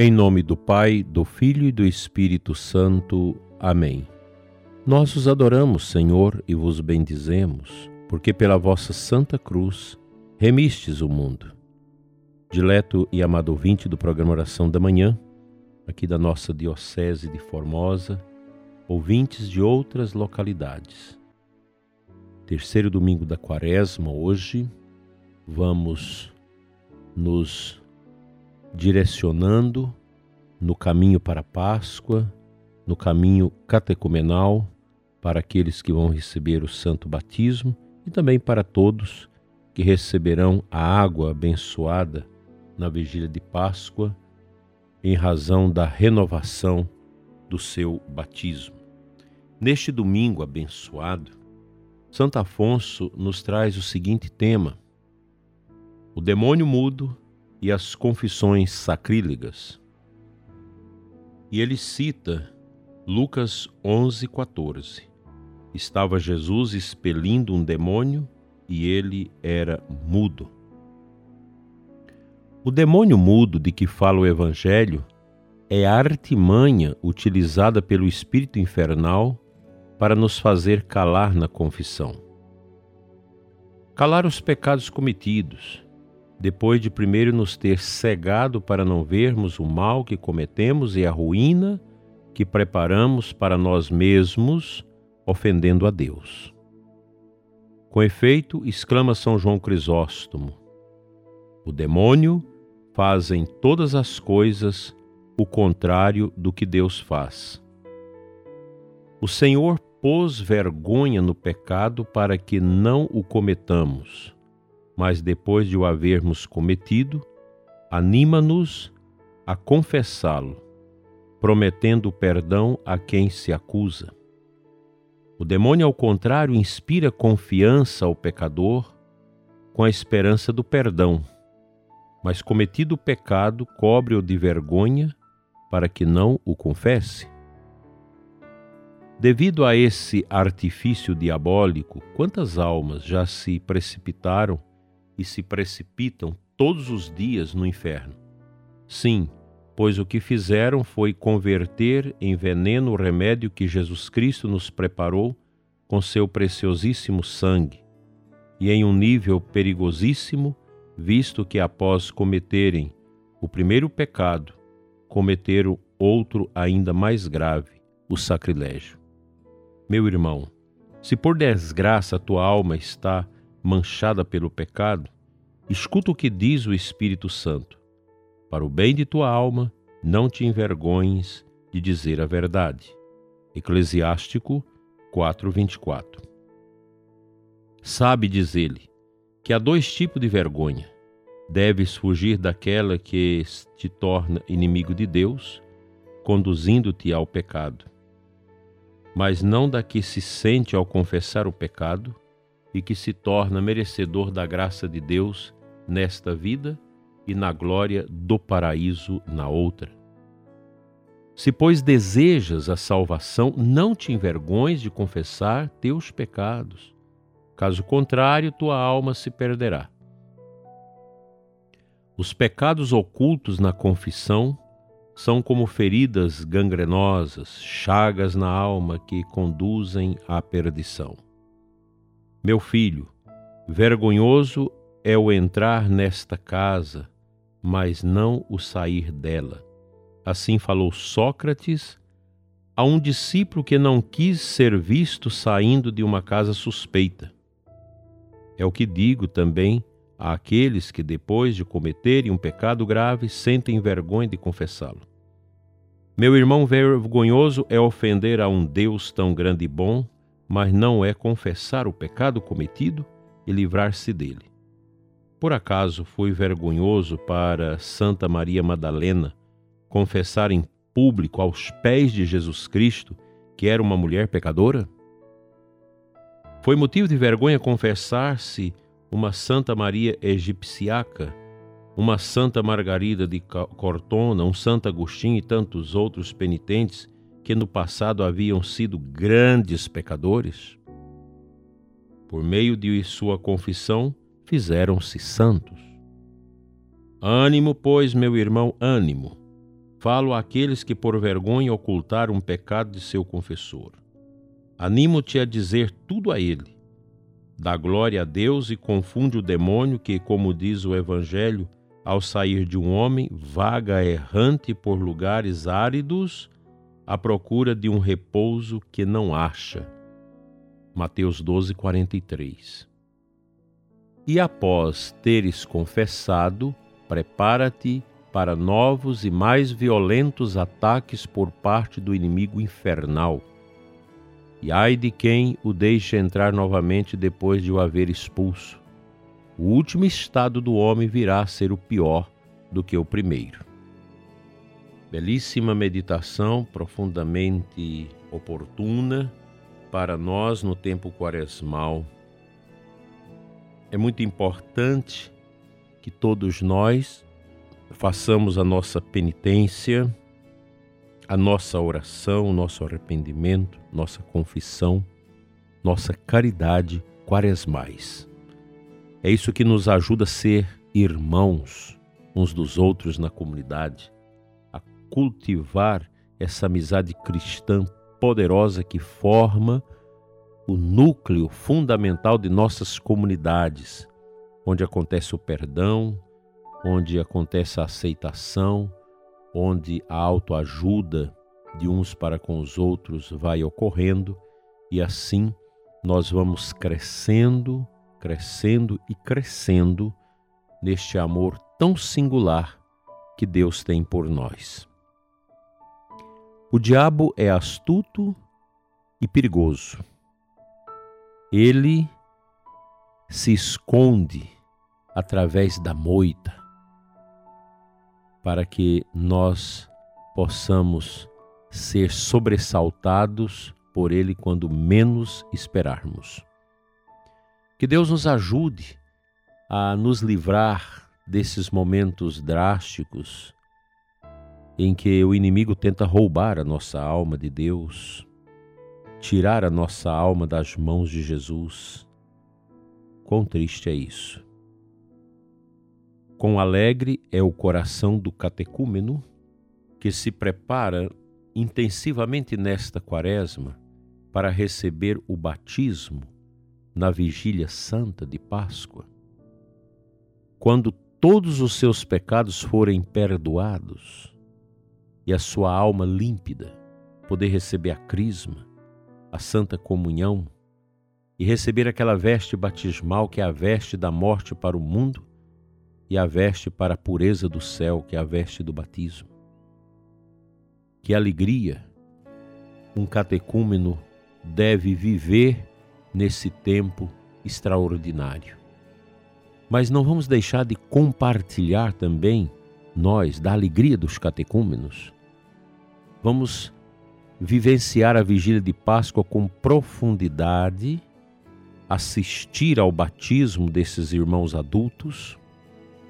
Em nome do Pai, do Filho e do Espírito Santo. Amém. Nós os adoramos, Senhor, e vos bendizemos, porque pela vossa santa cruz remistes o mundo. Dileto e amado ouvinte do programa Oração da Manhã, aqui da nossa Diocese de Formosa, ouvintes de outras localidades. Terceiro domingo da quaresma, hoje, vamos nos direcionando no caminho para a Páscoa, no caminho catecumenal para aqueles que vão receber o santo batismo e também para todos que receberão a água abençoada na vigília de Páscoa em razão da renovação do seu batismo. Neste domingo abençoado, Santo Afonso nos traz o seguinte tema: o demônio mudo e as confissões sacrílegas. E ele cita Lucas 11:14. Estava Jesus expelindo um demônio e ele era mudo. O demônio mudo de que fala o Evangelho é a artimanha utilizada pelo espírito infernal para nos fazer calar na confissão. Calar os pecados cometidos, depois de primeiro nos ter cegado para não vermos o mal que cometemos e a ruína que preparamos para nós mesmos, ofendendo a Deus. Com efeito, exclama São João Crisóstomo: o demônio faz em todas as coisas o contrário do que Deus faz. O Senhor pôs vergonha no pecado para que não o cometamos mas depois de o havermos cometido, anima-nos a confessá-lo, prometendo perdão a quem se acusa. O demônio, ao contrário, inspira confiança ao pecador com a esperança do perdão, mas cometido o pecado, cobre-o de vergonha para que não o confesse. Devido a esse artifício diabólico, quantas almas já se precipitaram e se precipitam todos os dias no inferno. Sim, pois o que fizeram foi converter em veneno o remédio que Jesus Cristo nos preparou com seu preciosíssimo sangue, e em um nível perigosíssimo, visto que após cometerem o primeiro pecado, cometeram outro ainda mais grave, o sacrilégio. Meu irmão, se por desgraça tua alma está manchada pelo pecado, escuta o que diz o Espírito Santo. Para o bem de tua alma, não te envergonhes de dizer a verdade. Eclesiástico 4:24. Sabe, diz ele, que há dois tipos de vergonha. Deves fugir daquela que te torna inimigo de Deus, conduzindo-te ao pecado, mas não da que se sente ao confessar o pecado e que se torna merecedor da graça de Deus nesta vida e na glória do paraíso na outra. Se, pois, desejas a salvação, não te envergonhes de confessar teus pecados. Caso contrário, tua alma se perderá. Os pecados ocultos na confissão são como feridas gangrenosas, chagas na alma que conduzem à perdição. Meu filho, vergonhoso é o entrar nesta casa, mas não o sair dela. Assim falou Sócrates a um discípulo que não quis ser visto saindo de uma casa suspeita. É o que digo também àqueles que, depois de cometerem um pecado grave, sentem vergonha de confessá-lo. Meu irmão vergonhoso é ofender a um Deus tão grande e bom mas não é confessar o pecado cometido e livrar-se dele. Por acaso foi vergonhoso para Santa Maria Madalena confessar em público aos pés de Jesus Cristo que era uma mulher pecadora? Foi motivo de vergonha confessar-se uma Santa Maria Egipciaca, uma Santa Margarida de Cortona, um Santo Agostinho e tantos outros penitentes que no passado haviam sido grandes pecadores, por meio de sua confissão, fizeram-se santos. Ânimo, pois, meu irmão, ânimo. Falo àqueles que por vergonha ocultaram um pecado de seu confessor. Animo-te a dizer tudo a ele. Dá glória a Deus e confunde o demônio que, como diz o Evangelho, ao sair de um homem, vaga errante por lugares áridos à procura de um repouso que não acha. Mateus 12, 43. E após teres confessado, prepara-te para novos e mais violentos ataques por parte do inimigo infernal. E ai de quem o deixe entrar novamente depois de o haver expulso. O último estado do homem virá a ser o pior do que o primeiro. Belíssima meditação, profundamente oportuna para nós no tempo quaresmal. É muito importante que todos nós façamos a nossa penitência, a nossa oração, nosso arrependimento, nossa confissão, nossa caridade quaresmais. É isso que nos ajuda a ser irmãos uns dos outros na comunidade, cultivar essa amizade cristã poderosa que forma o núcleo fundamental de nossas comunidades, onde acontece o perdão, onde acontece a aceitação, onde a autoajuda de uns para com os outros vai ocorrendo e assim nós vamos crescendo, crescendo e crescendo neste amor tão singular que Deus tem por nós. O diabo é astuto e perigoso. Ele se esconde através da moita, para que nós possamos ser sobressaltados por Ele quando menos esperarmos. Que Deus nos ajude a nos livrar desses momentos drásticos em que o inimigo tenta roubar a nossa alma de Deus, tirar a nossa alma das mãos de Jesus. Quão triste é isso! Quão alegre é o coração do catecúmeno que se prepara intensivamente nesta quaresma para receber o batismo na vigília santa de Páscoa. Quando todos os seus pecados forem perdoados e a sua alma límpida, poder receber a crisma, a santa comunhão e receber aquela veste batismal que é a veste da morte para o mundo e a veste para a pureza do céu, que é a veste do batismo. Que alegria um catecúmeno deve viver nesse tempo extraordinário. Mas não vamos deixar de compartilhar também, nós, da alegria dos catecúmenos. Vamos vivenciar a vigília de Páscoa com profundidade, assistir ao batismo desses irmãos adultos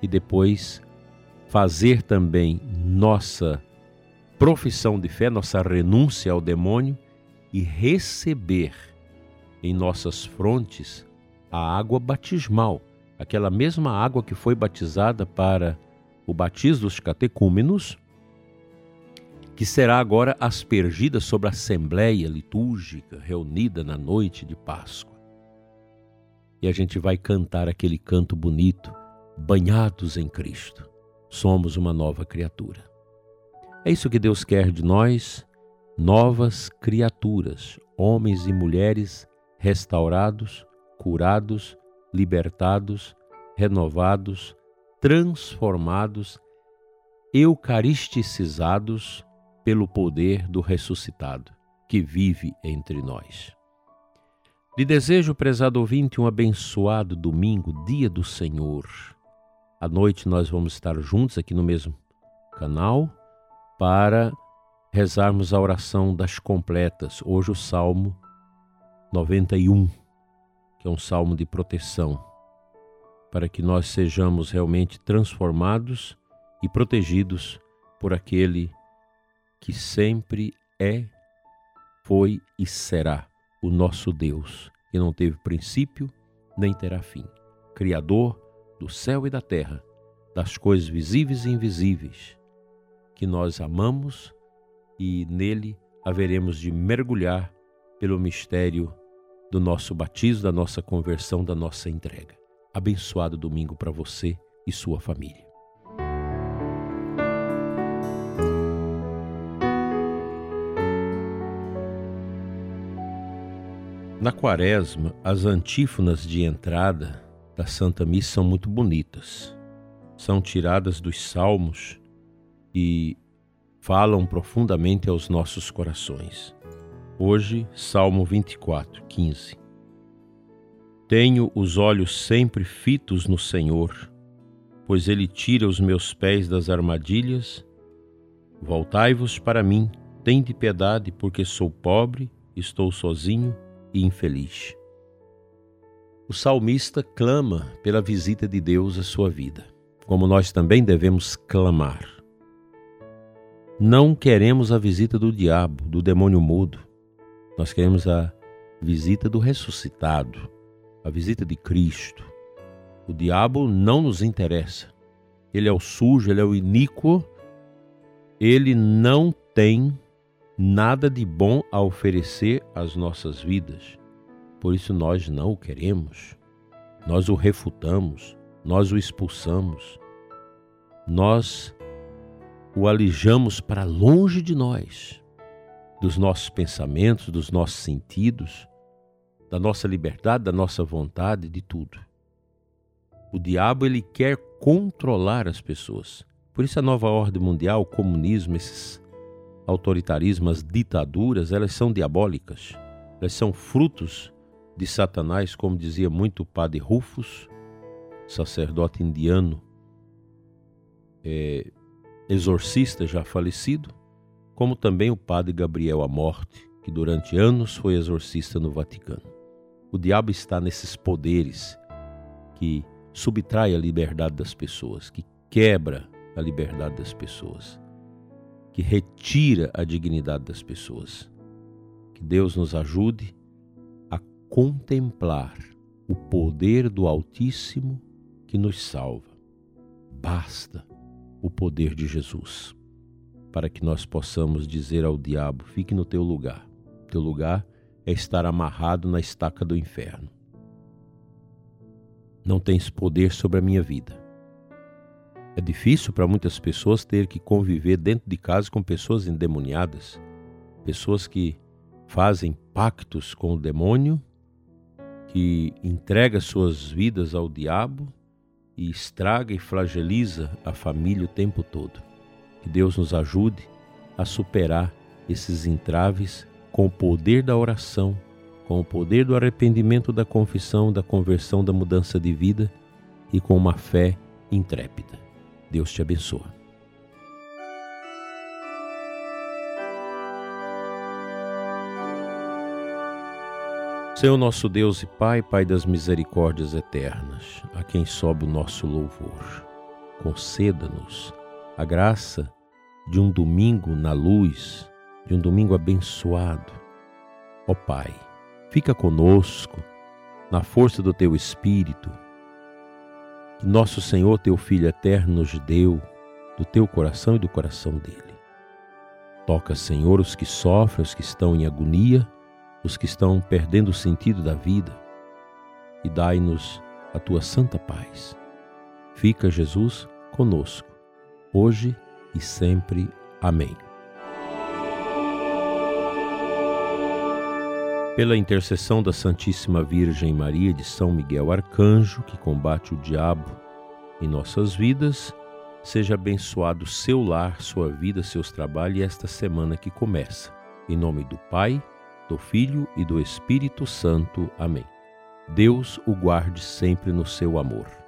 e depois fazer também nossa profissão de fé, nossa renúncia ao demônio e receber em nossas frontes a água batismal, aquela mesma água que foi batizada para o batismo dos catecúmenos, que será agora aspergida sobre a assembleia litúrgica reunida na noite de Páscoa. E a gente vai cantar aquele canto bonito banhados em Cristo, somos uma nova criatura. É isso que Deus quer de nós, novas criaturas, homens e mulheres restaurados, curados, libertados, renovados, transformados, eucaristicizados pelo poder do ressuscitado que vive entre nós. Lhe desejo, prezado ouvinte, um abençoado domingo, dia do Senhor à noite nós vamos estar juntos aqui no mesmo canal para rezarmos a oração das completas. Hoje o Salmo 91, que é um salmo de proteção, para que nós sejamos realmente transformados e protegidos por aquele que sempre é, foi e será o nosso Deus, que não teve princípio nem terá fim. Criador do céu e da terra, das coisas visíveis e invisíveis, que nós amamos e nele haveremos de mergulhar pelo mistério do nosso batismo, da nossa conversão, da nossa entrega. Abençoado domingo para você e sua família. Na quaresma, as antífonas de entrada da Santa Missa são muito bonitas. São tiradas dos salmos e falam profundamente aos nossos corações. Hoje, Salmo 24, 15. Tenho os olhos sempre fitos no Senhor, pois Ele tira os meus pés das armadilhas. Voltai-vos para mim, tende piedade, porque sou pobre, estou sozinho e infeliz. O salmista clama pela visita de Deus à sua vida, como nós também devemos clamar. Não queremos a visita do diabo, do demônio mudo. Nós queremos a visita do ressuscitado, a visita de Cristo. O diabo não nos interessa. Ele é o sujo, ele é o iníquo. Ele não tem nada de bom a oferecer às nossas vidas. Por isso nós não o queremos. Nós o refutamos, nós o expulsamos. Nós o alijamos para longe de nós, dos nossos pensamentos, dos nossos sentidos, da nossa liberdade, da nossa vontade, de tudo. O diabo ele quer controlar as pessoas. Por isso a nova ordem mundial, o comunismo, esses autoritarismo, as ditaduras, elas são diabólicas. Elas são frutos de Satanás, como dizia muito o padre Rufus, sacerdote indiano, é, exorcista já falecido, como também o padre Gabriel a Morte, que durante anos foi exorcista no Vaticano. O diabo está nesses poderes que subtrai a liberdade das pessoas, que quebra a liberdade das pessoas que retira a dignidade das pessoas. Que Deus nos ajude a contemplar o poder do Altíssimo que nos salva. Basta o poder de Jesus para que nós possamos dizer ao diabo: fique no teu lugar. Teu lugar é estar amarrado na estaca do inferno. Não tens poder sobre a minha vida. É difícil para muitas pessoas ter que conviver dentro de casa com pessoas endemoniadas, pessoas que fazem pactos com o demônio, que entrega suas vidas ao diabo e estraga e flageliza a família o tempo todo. Que Deus nos ajude a superar esses entraves com o poder da oração, com o poder do arrependimento, da confissão, da conversão, da mudança de vida e com uma fé intrépida. Deus te abençoe. Senhor nosso Deus e Pai, Pai das misericórdias eternas, a quem sobe o nosso louvor, conceda-nos a graça de um domingo na luz, de um domingo abençoado. Ó Pai, fica conosco na força do teu Espírito que nosso Senhor, teu Filho eterno, nos deu do teu coração e do coração dele. Toca, Senhor, os que sofrem, os que estão em agonia, os que estão perdendo o sentido da vida, e dai-nos a tua santa paz. Fica, Jesus, conosco, hoje e sempre. Amém. Pela intercessão da Santíssima Virgem Maria de São Miguel Arcanjo, que combate o diabo em nossas vidas, seja abençoado seu lar, sua vida, seus trabalhos esta semana que começa. Em nome do Pai, do Filho e do Espírito Santo. Amém. Deus o guarde sempre no seu amor.